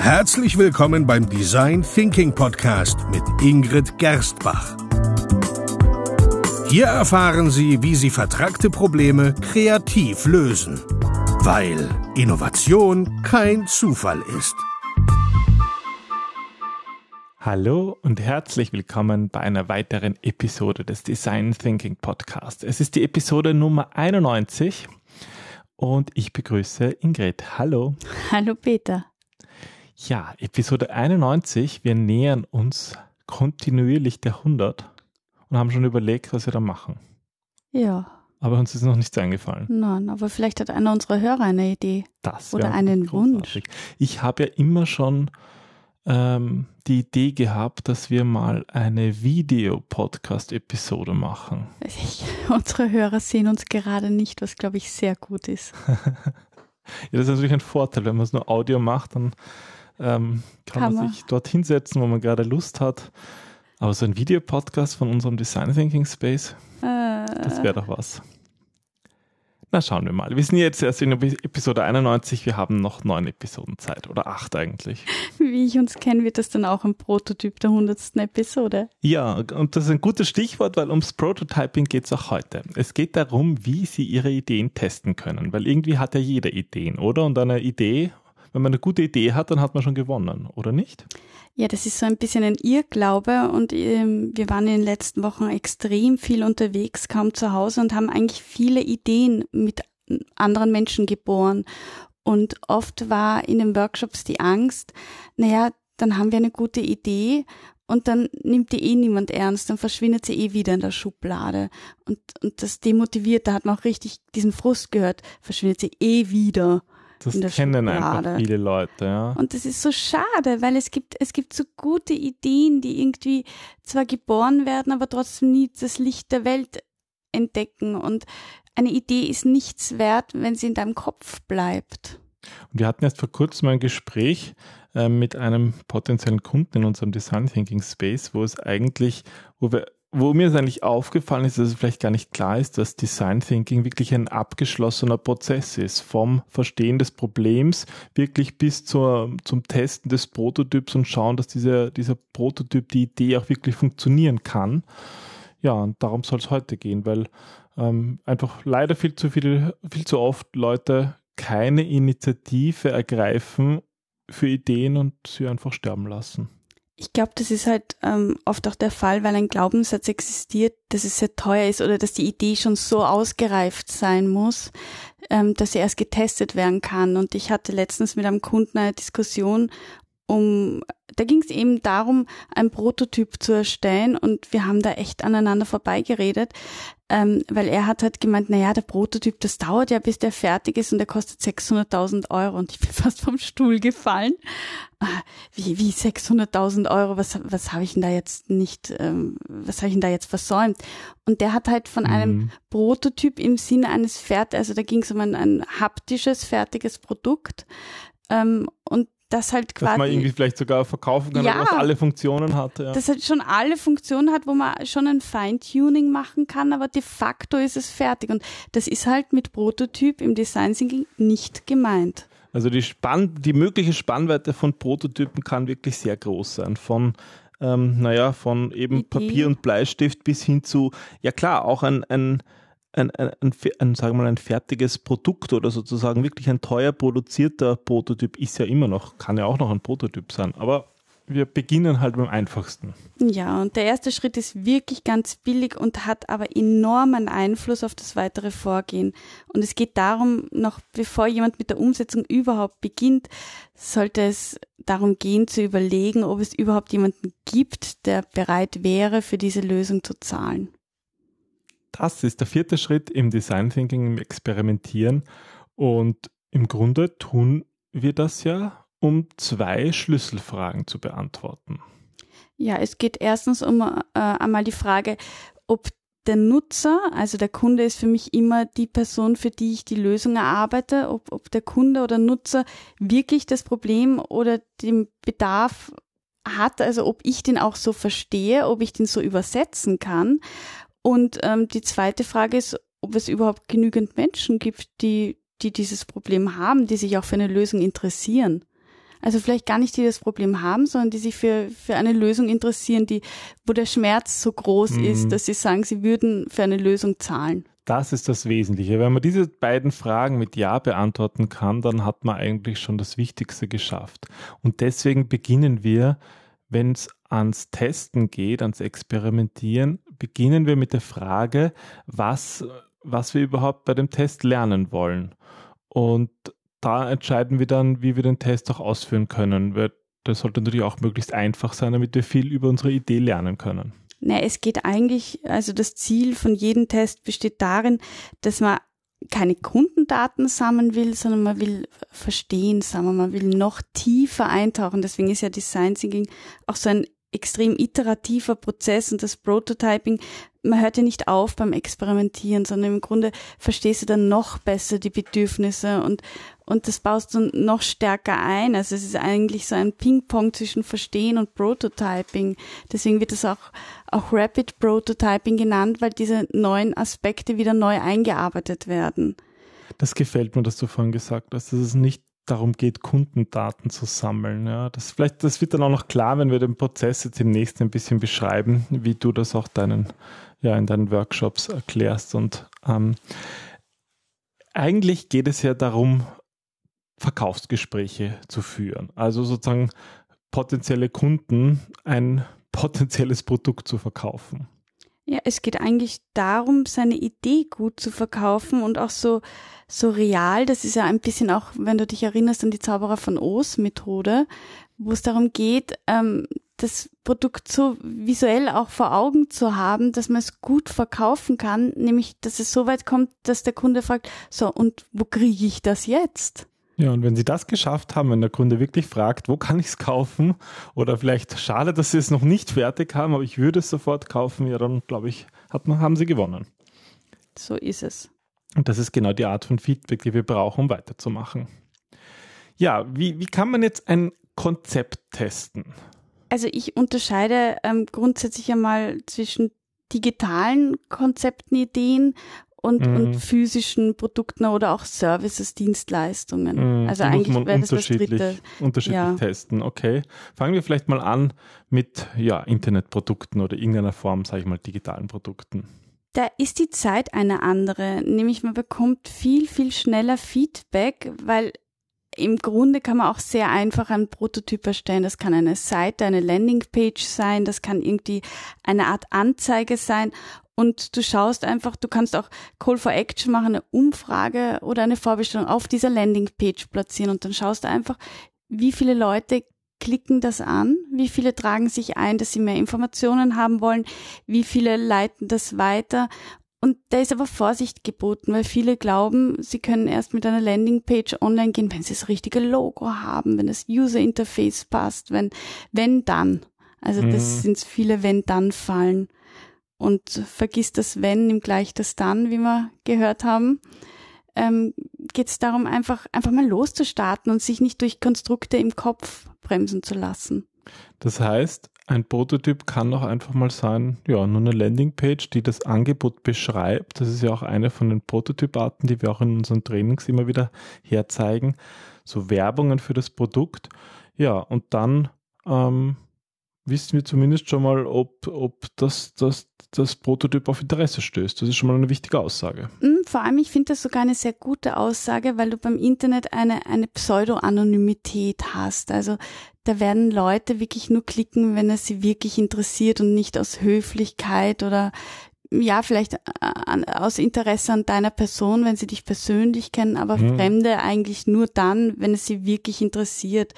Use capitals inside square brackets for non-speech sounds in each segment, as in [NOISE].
Herzlich willkommen beim Design Thinking Podcast mit Ingrid Gerstbach. Hier erfahren Sie, wie Sie vertragte Probleme kreativ lösen, weil Innovation kein Zufall ist. Hallo und herzlich willkommen bei einer weiteren Episode des Design Thinking Podcast. Es ist die Episode Nummer 91 und ich begrüße Ingrid. Hallo. Hallo Peter. Ja, Episode 91. Wir nähern uns kontinuierlich der 100 und haben schon überlegt, was wir da machen. Ja. Aber uns ist noch nichts eingefallen. Nein, aber vielleicht hat einer unserer Hörer eine Idee. Das Oder einen großartig. Wunsch. Ich habe ja immer schon ähm, die Idee gehabt, dass wir mal eine Video-Podcast-Episode machen. Ich, unsere Hörer sehen uns gerade nicht, was glaube ich sehr gut ist. [LAUGHS] ja, das ist natürlich ein Vorteil, wenn man es nur Audio macht, dann ähm, kann, kann, man sich dort hinsetzen, wo man gerade Lust hat. Aber so ein Videopodcast von unserem Design Thinking Space, äh, das wäre doch was. Na, schauen wir mal. Wir sind jetzt erst in Episode 91. Wir haben noch neun Episoden Zeit oder acht eigentlich. [LAUGHS] Wie ich uns kenne, wird das dann auch ein Prototyp der hundertsten Episode. Ja, und das ist ein gutes Stichwort, weil ums Prototyping geht es auch heute. Es geht darum, wie Sie Ihre Ideen testen können, weil irgendwie hat ja jeder Ideen, oder? Und eine Idee, wenn man eine gute Idee hat, dann hat man schon gewonnen, oder nicht? Ja, das ist so ein bisschen ein Irrglaube und ähm, wir waren in den letzten Wochen extrem viel unterwegs, kaum zu Hause und haben eigentlich viele Ideen mit anderen Menschen geboren. Und oft war in den Workshops die Angst, naja, dann haben wir eine gute Idee und dann nimmt die eh niemand ernst, dann verschwindet sie eh wieder in der Schublade. Und, und das demotiviert, da hat man auch richtig diesen Frust gehört, verschwindet sie eh wieder. Das kennen Schublade. einfach viele Leute, ja. Und das ist so schade, weil es gibt, es gibt so gute Ideen, die irgendwie zwar geboren werden, aber trotzdem nie das Licht der Welt entdecken. Und eine Idee ist nichts wert, wenn sie in deinem Kopf bleibt. Und wir hatten erst vor kurzem ein Gespräch äh, mit einem potenziellen Kunden in unserem Design Thinking Space, wo es eigentlich, wo wir wo mir es eigentlich aufgefallen ist, dass es vielleicht gar nicht klar ist, dass Design Thinking wirklich ein abgeschlossener Prozess ist. Vom Verstehen des Problems wirklich bis zur, zum Testen des Prototyps und schauen, dass dieser, dieser Prototyp, die Idee auch wirklich funktionieren kann. Ja, und darum soll es heute gehen, weil ähm, einfach leider viel zu viel, viel zu oft Leute keine Initiative ergreifen für Ideen und sie einfach sterben lassen. Ich glaube, das ist halt ähm, oft auch der Fall, weil ein Glaubenssatz existiert, dass es sehr teuer ist oder dass die Idee schon so ausgereift sein muss, ähm, dass sie erst getestet werden kann. Und ich hatte letztens mit einem Kunden eine Diskussion um, da ging es eben darum, ein Prototyp zu erstellen und wir haben da echt aneinander vorbeigeredet, ähm, weil er hat halt gemeint, na ja, der Prototyp, das dauert ja, bis der fertig ist und der kostet 600.000 Euro und ich bin [LAUGHS] fast vom Stuhl gefallen. Ah, wie, wie 600.000 Euro, was, was habe ich denn da jetzt nicht, ähm, was habe ich denn da jetzt versäumt? Und der hat halt von mhm. einem Prototyp im Sinne eines Fert, also da ging es um ein, ein haptisches, fertiges Produkt, ähm, und das halt quasi. Dass man irgendwie vielleicht sogar verkaufen kann, ja, was alle Funktionen hat. Ja. Das halt schon alle Funktionen hat, wo man schon ein Feintuning machen kann, aber de facto ist es fertig. Und das ist halt mit Prototyp im Design Thinking nicht gemeint. Also die, Spann die mögliche Spannweite von Prototypen kann wirklich sehr groß sein. Von ähm, naja, von eben Idee. Papier und Bleistift bis hin zu, ja klar, auch ein, ein ein, ein, ein, ein, sagen wir mal, ein fertiges Produkt oder sozusagen wirklich ein teuer produzierter Prototyp ist ja immer noch, kann ja auch noch ein Prototyp sein, aber wir beginnen halt beim einfachsten. Ja, und der erste Schritt ist wirklich ganz billig und hat aber enormen Einfluss auf das weitere Vorgehen. Und es geht darum, noch bevor jemand mit der Umsetzung überhaupt beginnt, sollte es darum gehen zu überlegen, ob es überhaupt jemanden gibt, der bereit wäre, für diese Lösung zu zahlen. Das ist der vierte Schritt im Design Thinking, im Experimentieren. Und im Grunde tun wir das ja, um zwei Schlüsselfragen zu beantworten. Ja, es geht erstens um äh, einmal die Frage, ob der Nutzer, also der Kunde ist für mich immer die Person, für die ich die Lösung erarbeite, ob, ob der Kunde oder Nutzer wirklich das Problem oder den Bedarf hat, also ob ich den auch so verstehe, ob ich den so übersetzen kann und ähm, die zweite Frage ist, ob es überhaupt genügend Menschen gibt, die, die dieses Problem haben, die sich auch für eine Lösung interessieren. Also vielleicht gar nicht, die das Problem haben, sondern die sich für, für eine Lösung interessieren, die, wo der Schmerz so groß mhm. ist, dass sie sagen, sie würden für eine Lösung zahlen. Das ist das Wesentliche. Wenn man diese beiden Fragen mit Ja beantworten kann, dann hat man eigentlich schon das Wichtigste geschafft. Und deswegen beginnen wir, wenn es ans Testen geht, ans Experimentieren, beginnen wir mit der Frage, was, was wir überhaupt bei dem Test lernen wollen. Und da entscheiden wir dann, wie wir den Test auch ausführen können. Das sollte natürlich auch möglichst einfach sein, damit wir viel über unsere Idee lernen können. Na, es geht eigentlich, also das Ziel von jedem Test besteht darin, dass man keine Kundendaten sammeln will, sondern man will verstehen, sagen wir, man will noch tiefer eintauchen. Deswegen ist ja Design Thinking auch so ein extrem iterativer Prozess und das Prototyping, man hört ja nicht auf beim Experimentieren, sondern im Grunde verstehst du dann noch besser die Bedürfnisse und, und das baust du noch stärker ein. Also es ist eigentlich so ein Ping-Pong zwischen Verstehen und Prototyping. Deswegen wird es auch, auch Rapid Prototyping genannt, weil diese neuen Aspekte wieder neu eingearbeitet werden. Das gefällt mir, dass du vorhin gesagt hast, dass es nicht darum geht, Kundendaten zu sammeln. Ja, das vielleicht, das wird dann auch noch klar, wenn wir den Prozess jetzt im nächsten ein bisschen beschreiben, wie du das auch deinen, ja, in deinen Workshops erklärst. Und ähm, eigentlich geht es ja darum, Verkaufsgespräche zu führen. Also sozusagen potenzielle Kunden ein potenzielles Produkt zu verkaufen. Ja, es geht eigentlich darum, seine Idee gut zu verkaufen und auch so, so real. Das ist ja ein bisschen auch, wenn du dich erinnerst an die Zauberer von Oz Methode, wo es darum geht, ähm, das Produkt so visuell auch vor Augen zu haben, dass man es gut verkaufen kann, nämlich, dass es so weit kommt, dass der Kunde fragt, so, und wo kriege ich das jetzt? Ja, und wenn Sie das geschafft haben, wenn der Kunde wirklich fragt, wo kann ich es kaufen? Oder vielleicht schade, dass Sie es noch nicht fertig haben, aber ich würde es sofort kaufen, ja, dann glaube ich, hat man, haben Sie gewonnen. So ist es. Und das ist genau die Art von Feedback, die wir brauchen, um weiterzumachen. Ja, wie, wie kann man jetzt ein Konzept testen? Also ich unterscheide ähm, grundsätzlich einmal zwischen digitalen Konzepten, Ideen und, mhm. und physischen Produkten oder auch Services, Dienstleistungen. Mhm. Also Die eigentlich wäre das unterschiedlich, das Dritte. Unterschiedlich ja. testen, okay. Fangen wir vielleicht mal an mit ja, Internetprodukten oder irgendeiner Form, sage ich mal, digitalen Produkten. Da ist die Zeit eine andere, nämlich man bekommt viel, viel schneller Feedback, weil im Grunde kann man auch sehr einfach einen Prototyp erstellen. Das kann eine Seite, eine Landingpage sein, das kann irgendwie eine Art Anzeige sein und du schaust einfach, du kannst auch Call for Action machen, eine Umfrage oder eine Vorbestellung auf dieser Landingpage platzieren und dann schaust du einfach, wie viele Leute klicken das an, wie viele tragen sich ein, dass sie mehr Informationen haben wollen, wie viele leiten das weiter. Und da ist aber Vorsicht geboten, weil viele glauben, sie können erst mit einer Landingpage online gehen, wenn sie das richtige Logo haben, wenn das User Interface passt, wenn, wenn dann. Also das mhm. sind viele Wenn-Dann-Fallen und vergisst das Wenn, nimmt gleich das Dann, wie wir gehört haben, ähm, geht es darum, einfach, einfach mal loszustarten und sich nicht durch Konstrukte im Kopf bremsen zu lassen. Das heißt, ein Prototyp kann auch einfach mal sein, ja, nur eine Landingpage, die das Angebot beschreibt. Das ist ja auch eine von den Prototyparten, die wir auch in unseren Trainings immer wieder herzeigen. So Werbungen für das Produkt. Ja, und dann ähm, wissen wir zumindest schon mal, ob, ob das, das, das Prototyp auf Interesse stößt. Das ist schon mal eine wichtige Aussage. Mm, vor allem, ich finde das sogar eine sehr gute Aussage, weil du beim Internet eine, eine Pseudo-Anonymität hast. Also da werden Leute wirklich nur klicken, wenn es sie wirklich interessiert und nicht aus Höflichkeit oder ja, vielleicht äh, aus Interesse an deiner Person, wenn sie dich persönlich kennen, aber hm. Fremde eigentlich nur dann, wenn es sie wirklich interessiert.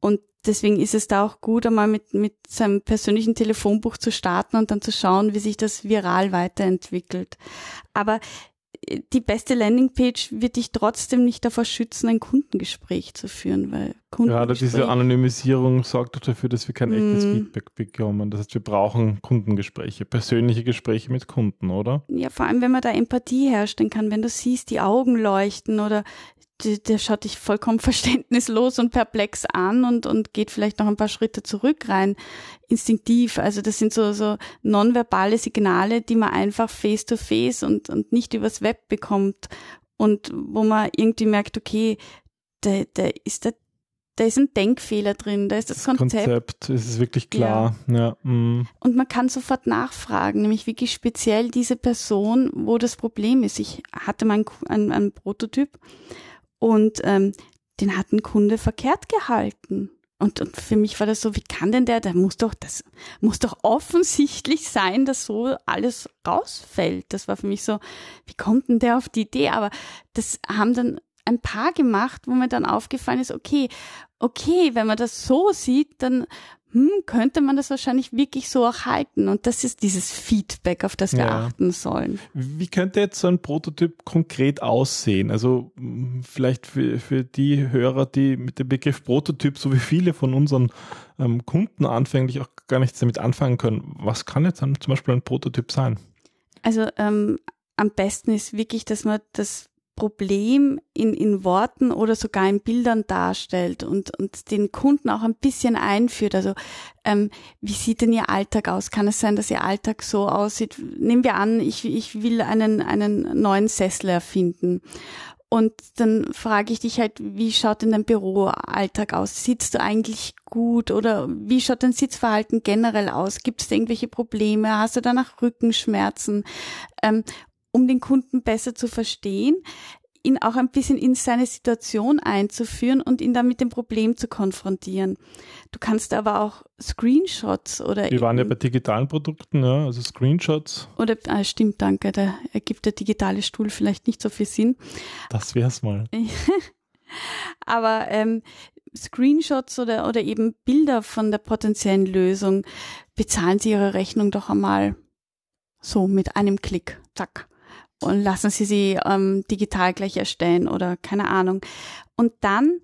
Und deswegen ist es da auch gut, einmal mit, mit seinem persönlichen Telefonbuch zu starten und dann zu schauen, wie sich das viral weiterentwickelt. Aber äh, die beste Landingpage wird dich trotzdem nicht davor schützen, ein Kundengespräch zu führen, weil Gerade diese Anonymisierung sorgt auch dafür, dass wir kein echtes mm. Feedback bekommen. Das heißt, wir brauchen Kundengespräche, persönliche Gespräche mit Kunden, oder? Ja, vor allem, wenn man da Empathie herstellen kann, wenn du siehst, die Augen leuchten oder der, der schaut dich vollkommen [LAUGHS] verständnislos und perplex an und, und geht vielleicht noch ein paar Schritte zurück rein, instinktiv. Also das sind so, so nonverbale Signale, die man einfach face to face und, und nicht übers Web bekommt und wo man irgendwie merkt, okay, der, der ist der da ist ein Denkfehler drin, da ist das, das Konzept. Konzept ist wirklich klar. Ja. ja mm. Und man kann sofort nachfragen, nämlich wirklich speziell diese Person, wo das Problem ist. Ich hatte mal einen, einen Prototyp und ähm, den hat ein Kunde verkehrt gehalten. Und, und für mich war das so, wie kann denn der, der muss doch, das muss doch offensichtlich sein, dass so alles rausfällt. Das war für mich so, wie kommt denn der auf die Idee? Aber das haben dann ein paar gemacht, wo mir dann aufgefallen ist, okay, okay, wenn man das so sieht, dann hm, könnte man das wahrscheinlich wirklich so auch halten. Und das ist dieses Feedback, auf das wir ja. achten sollen. Wie könnte jetzt so ein Prototyp konkret aussehen? Also hm, vielleicht für, für die Hörer, die mit dem Begriff Prototyp, so wie viele von unseren ähm, Kunden anfänglich auch gar nichts damit anfangen können. Was kann jetzt dann zum Beispiel ein Prototyp sein? Also ähm, am besten ist wirklich, dass man das Problem in, in Worten oder sogar in Bildern darstellt und, und den Kunden auch ein bisschen einführt. Also ähm, wie sieht denn Ihr Alltag aus? Kann es sein, dass Ihr Alltag so aussieht? Nehmen wir an, ich, ich will einen, einen neuen Sessel erfinden. Und dann frage ich dich halt, wie schaut denn dein Büroalltag aus? Sitzt du eigentlich gut oder wie schaut dein Sitzverhalten generell aus? Gibt es irgendwelche Probleme? Hast du danach Rückenschmerzen? Ähm, um den Kunden besser zu verstehen, ihn auch ein bisschen in seine Situation einzuführen und ihn dann mit dem Problem zu konfrontieren. Du kannst aber auch Screenshots oder. Wir waren ja bei digitalen Produkten, ja, also Screenshots. Oder, ah, stimmt, danke, da ergibt der digitale Stuhl vielleicht nicht so viel Sinn. Das wär's mal. [LAUGHS] aber ähm, Screenshots oder, oder eben Bilder von der potenziellen Lösung bezahlen Sie Ihre Rechnung doch einmal so mit einem Klick. Zack und lassen Sie sie ähm, digital gleich erstellen oder keine Ahnung. Und dann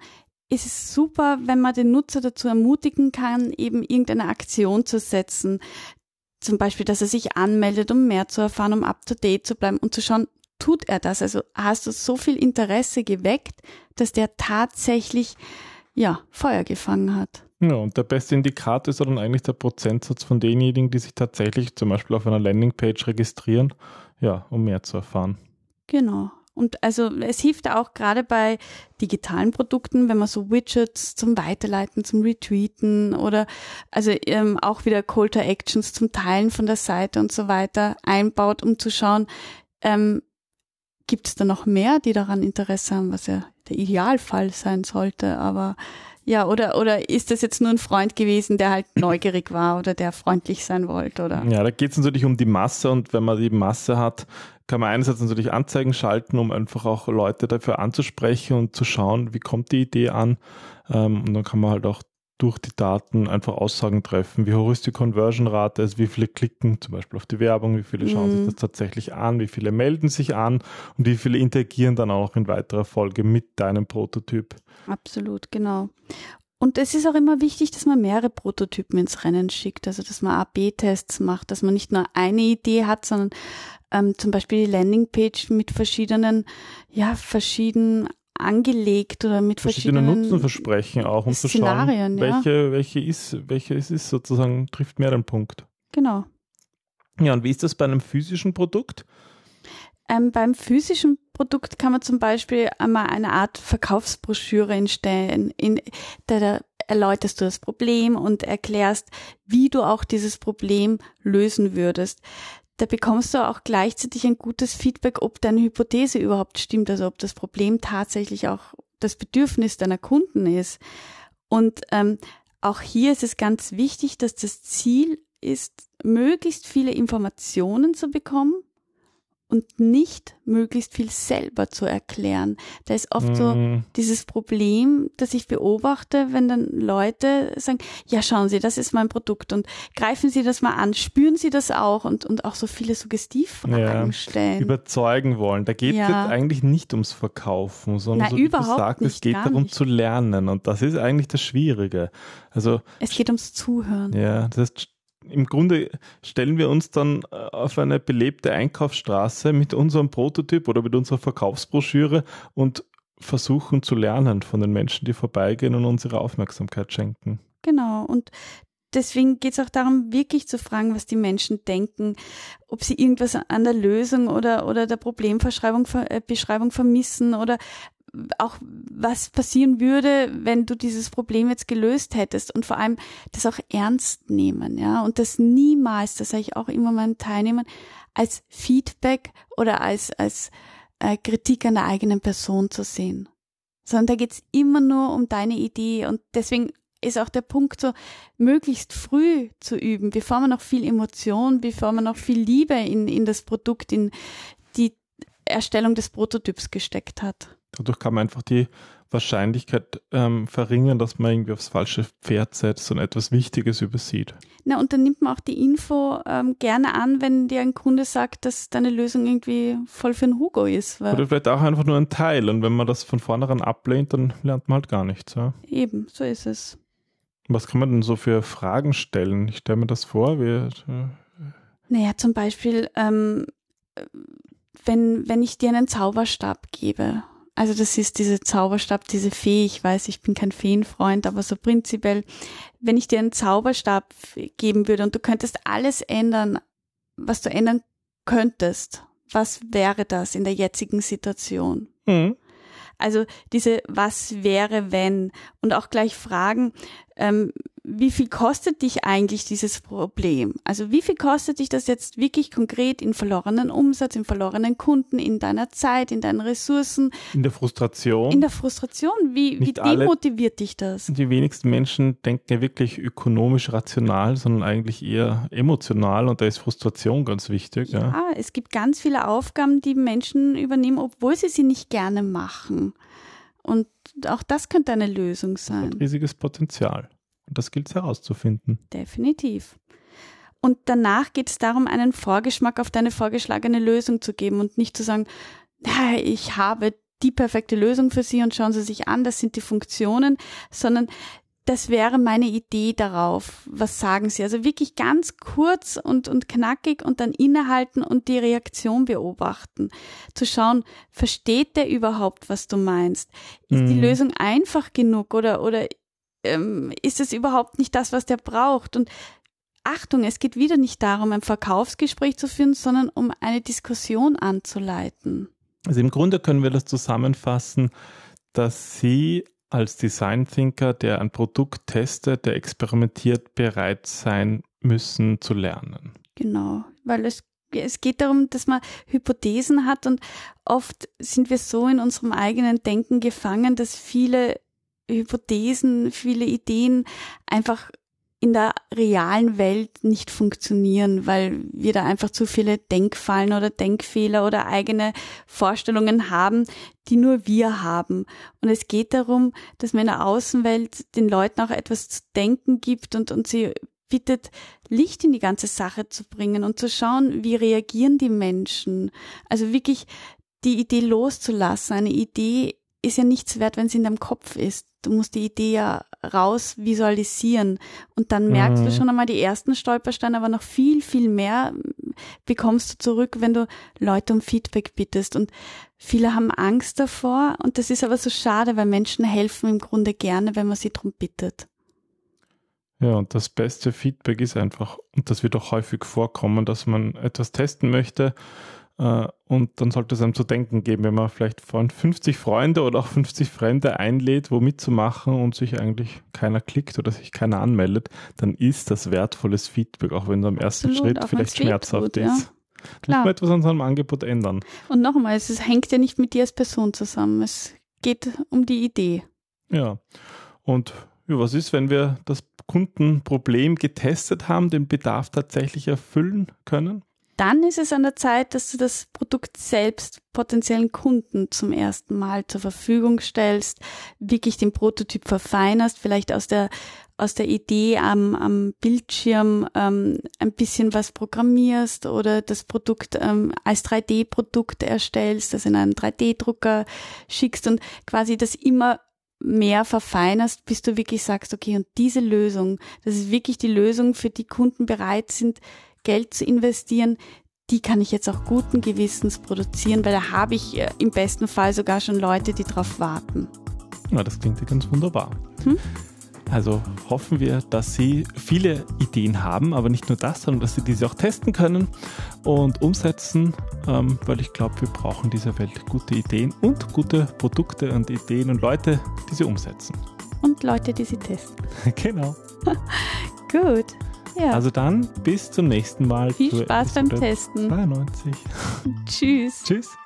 ist es super, wenn man den Nutzer dazu ermutigen kann, eben irgendeine Aktion zu setzen. Zum Beispiel, dass er sich anmeldet, um mehr zu erfahren, um up to date zu bleiben und zu schauen, tut er das? Also hast du so viel Interesse geweckt, dass der tatsächlich, ja, Feuer gefangen hat. Ja, und der beste Indikator ist dann eigentlich der Prozentsatz von denjenigen, die sich tatsächlich zum Beispiel auf einer Landingpage registrieren ja, um mehr zu erfahren. Genau. Und also es hilft auch gerade bei digitalen Produkten, wenn man so Widgets zum Weiterleiten, zum Retweeten oder also ähm, auch wieder Call to Actions zum Teilen von der Seite und so weiter einbaut, um zu schauen, ähm, gibt es da noch mehr, die daran Interesse haben, was ja der Idealfall sein sollte. Aber ja, oder, oder ist das jetzt nur ein Freund gewesen, der halt neugierig war oder der freundlich sein wollte, oder? Ja, da geht es natürlich um die Masse und wenn man die Masse hat, kann man einerseits natürlich Anzeigen schalten, um einfach auch Leute dafür anzusprechen und zu schauen, wie kommt die Idee an. Ähm, und dann kann man halt auch durch die Daten einfach Aussagen treffen. Wie hoch ist die Conversion-Rate? Also wie viele klicken zum Beispiel auf die Werbung? Wie viele schauen mhm. sich das tatsächlich an? Wie viele melden sich an? Und wie viele interagieren dann auch in weiterer Folge mit deinem Prototyp? Absolut, genau. Und es ist auch immer wichtig, dass man mehrere Prototypen ins Rennen schickt, also dass man A-B-Tests macht, dass man nicht nur eine Idee hat, sondern ähm, zum Beispiel die Landingpage mit verschiedenen, ja, verschiedenen angelegt oder mit verschiedene verschiedenen Nutzenversprechen auch, um zu schauen, welche, ja. welche ist, welche ist es sozusagen, trifft mehr den Punkt. Genau. Ja, und wie ist das bei einem physischen Produkt? Ähm, beim physischen Produkt kann man zum Beispiel einmal eine Art Verkaufsbroschüre entstellen, in der, der erläuterst du das Problem und erklärst, wie du auch dieses Problem lösen würdest da bekommst du auch gleichzeitig ein gutes Feedback, ob deine Hypothese überhaupt stimmt, also ob das Problem tatsächlich auch das Bedürfnis deiner Kunden ist. Und ähm, auch hier ist es ganz wichtig, dass das Ziel ist, möglichst viele Informationen zu bekommen und nicht möglichst viel selber zu erklären. Da ist oft mhm. so dieses Problem, das ich beobachte, wenn dann Leute sagen, ja, schauen Sie, das ist mein Produkt und greifen Sie das mal an, spüren Sie das auch und, und auch so viele Suggestivfragen ja, stellen. Überzeugen wollen. Da geht es ja. eigentlich nicht ums Verkaufen, sondern Na, so, wie du sagst, es geht darum nicht. zu lernen und das ist eigentlich das Schwierige. Also es geht ums Zuhören. Ja, das heißt, im Grunde stellen wir uns dann äh, auf eine belebte Einkaufsstraße mit unserem Prototyp oder mit unserer Verkaufsbroschüre und versuchen zu lernen von den Menschen, die vorbeigehen und uns ihre Aufmerksamkeit schenken. Genau. Und deswegen geht es auch darum, wirklich zu fragen, was die Menschen denken, ob sie irgendwas an der Lösung oder, oder der Problembeschreibung äh, Beschreibung vermissen oder auch was passieren würde, wenn du dieses Problem jetzt gelöst hättest und vor allem das auch ernst nehmen, ja, und das niemals, das sage ich auch immer meinen Teilnehmern, als Feedback oder als, als äh, Kritik an der eigenen Person zu sehen. Sondern da geht's immer nur um deine Idee und deswegen ist auch der Punkt so, möglichst früh zu üben, bevor man noch viel Emotion, bevor man noch viel Liebe in, in das Produkt, in die Erstellung des Prototyps gesteckt hat. Dadurch kann man einfach die Wahrscheinlichkeit ähm, verringern, dass man irgendwie aufs falsche Pferd setzt und etwas Wichtiges übersieht. Na, und dann nimmt man auch die Info ähm, gerne an, wenn dir ein Kunde sagt, dass deine Lösung irgendwie voll für einen Hugo ist. Oder vielleicht auch einfach nur ein Teil. Und wenn man das von vornherein ablehnt, dann lernt man halt gar nichts. Ja? Eben, so ist es. Was kann man denn so für Fragen stellen? Ich stelle mir das vor. Wie, äh naja, zum Beispiel, ähm, wenn, wenn ich dir einen Zauberstab gebe also das ist diese Zauberstab, diese Fee. Ich weiß, ich bin kein Feenfreund, aber so prinzipiell, wenn ich dir einen Zauberstab geben würde und du könntest alles ändern, was du ändern könntest, was wäre das in der jetzigen Situation? Mhm. Also diese Was wäre wenn und auch gleich fragen, ähm, wie viel kostet dich eigentlich dieses Problem? Also wie viel kostet dich das jetzt wirklich konkret in verlorenen Umsatz, in verlorenen Kunden, in deiner Zeit, in deinen Ressourcen? In der Frustration? In der Frustration. Wie, wie demotiviert alle, dich das? Die wenigsten Menschen denken ja wirklich ökonomisch rational, sondern eigentlich eher emotional und da ist Frustration ganz wichtig. Ja, ja. es gibt ganz viele Aufgaben, die Menschen übernehmen, obwohl sie sie nicht gerne machen. Und auch das könnte eine Lösung sein. Hat riesiges Potenzial. Und das gilt es herauszufinden. Definitiv. Und danach geht es darum, einen Vorgeschmack auf deine vorgeschlagene Lösung zu geben und nicht zu sagen, ich habe die perfekte Lösung für Sie und schauen Sie sich an, das sind die Funktionen, sondern das wäre meine Idee darauf. Was sagen Sie? Also wirklich ganz kurz und, und knackig und dann innehalten und die Reaktion beobachten. Zu schauen, versteht der überhaupt, was du meinst? Ist mhm. die Lösung einfach genug oder, oder ähm, ist es überhaupt nicht das, was der braucht? Und Achtung, es geht wieder nicht darum, ein Verkaufsgespräch zu führen, sondern um eine Diskussion anzuleiten. Also im Grunde können wir das zusammenfassen, dass Sie als Design Thinker, der ein Produkt testet, der experimentiert, bereit sein müssen zu lernen. Genau, weil es es geht darum, dass man Hypothesen hat und oft sind wir so in unserem eigenen Denken gefangen, dass viele Hypothesen, viele Ideen einfach in der realen Welt nicht funktionieren, weil wir da einfach zu viele Denkfallen oder Denkfehler oder eigene Vorstellungen haben, die nur wir haben. Und es geht darum, dass man in der Außenwelt den Leuten auch etwas zu denken gibt und, und sie bittet, Licht in die ganze Sache zu bringen und zu schauen, wie reagieren die Menschen. Also wirklich die Idee loszulassen. Eine Idee ist ja nichts wert, wenn sie in deinem Kopf ist. Du musst die Idee ja raus visualisieren und dann merkst mhm. du schon einmal die ersten Stolpersteine, aber noch viel, viel mehr bekommst du zurück, wenn du Leute um Feedback bittest und viele haben Angst davor und das ist aber so schade, weil Menschen helfen im Grunde gerne, wenn man sie darum bittet. Ja, und das beste Feedback ist einfach, und das wird auch häufig vorkommen, dass man etwas testen möchte und dann sollte es einem zu denken geben, wenn man vielleicht von 50 Freunde oder auch 50 Fremde einlädt, wo mitzumachen und sich eigentlich keiner klickt oder sich keiner anmeldet, dann ist das wertvolles Feedback, auch wenn es am ersten Absolut, Schritt vielleicht schmerzhaft tut, ist. Ja. Klar. Muss man etwas an seinem Angebot ändern. Und nochmal, es hängt ja nicht mit dir als Person zusammen. Es geht um die Idee. Ja. Und ja, was ist, wenn wir das Kundenproblem getestet haben, den Bedarf tatsächlich erfüllen können? Dann ist es an der Zeit, dass du das Produkt selbst potenziellen Kunden zum ersten Mal zur Verfügung stellst, wirklich den Prototyp verfeinerst, vielleicht aus der aus der Idee am, am Bildschirm ähm, ein bisschen was programmierst oder das Produkt ähm, als 3D-Produkt erstellst, das in einen 3D-Drucker schickst und quasi das immer mehr verfeinerst, bis du wirklich sagst, okay, und diese Lösung, das ist wirklich die Lösung, für die Kunden bereit sind, Geld zu investieren, die kann ich jetzt auch guten Gewissens produzieren, weil da habe ich äh, im besten Fall sogar schon Leute, die drauf warten. Ja, das klingt ja ganz wunderbar. Hm? Also hoffen wir, dass Sie viele Ideen haben, aber nicht nur das, sondern dass Sie diese auch testen können und umsetzen, ähm, weil ich glaube, wir brauchen dieser Welt gute Ideen und gute Produkte und Ideen und Leute, die sie umsetzen. Und Leute, die sie testen. [LAUGHS] genau. [LAUGHS] Gut. Ja. Also dann bis zum nächsten Mal. Viel Spaß beim Testen. 92. [LAUGHS] [LAUGHS] Tschüss. Tschüss.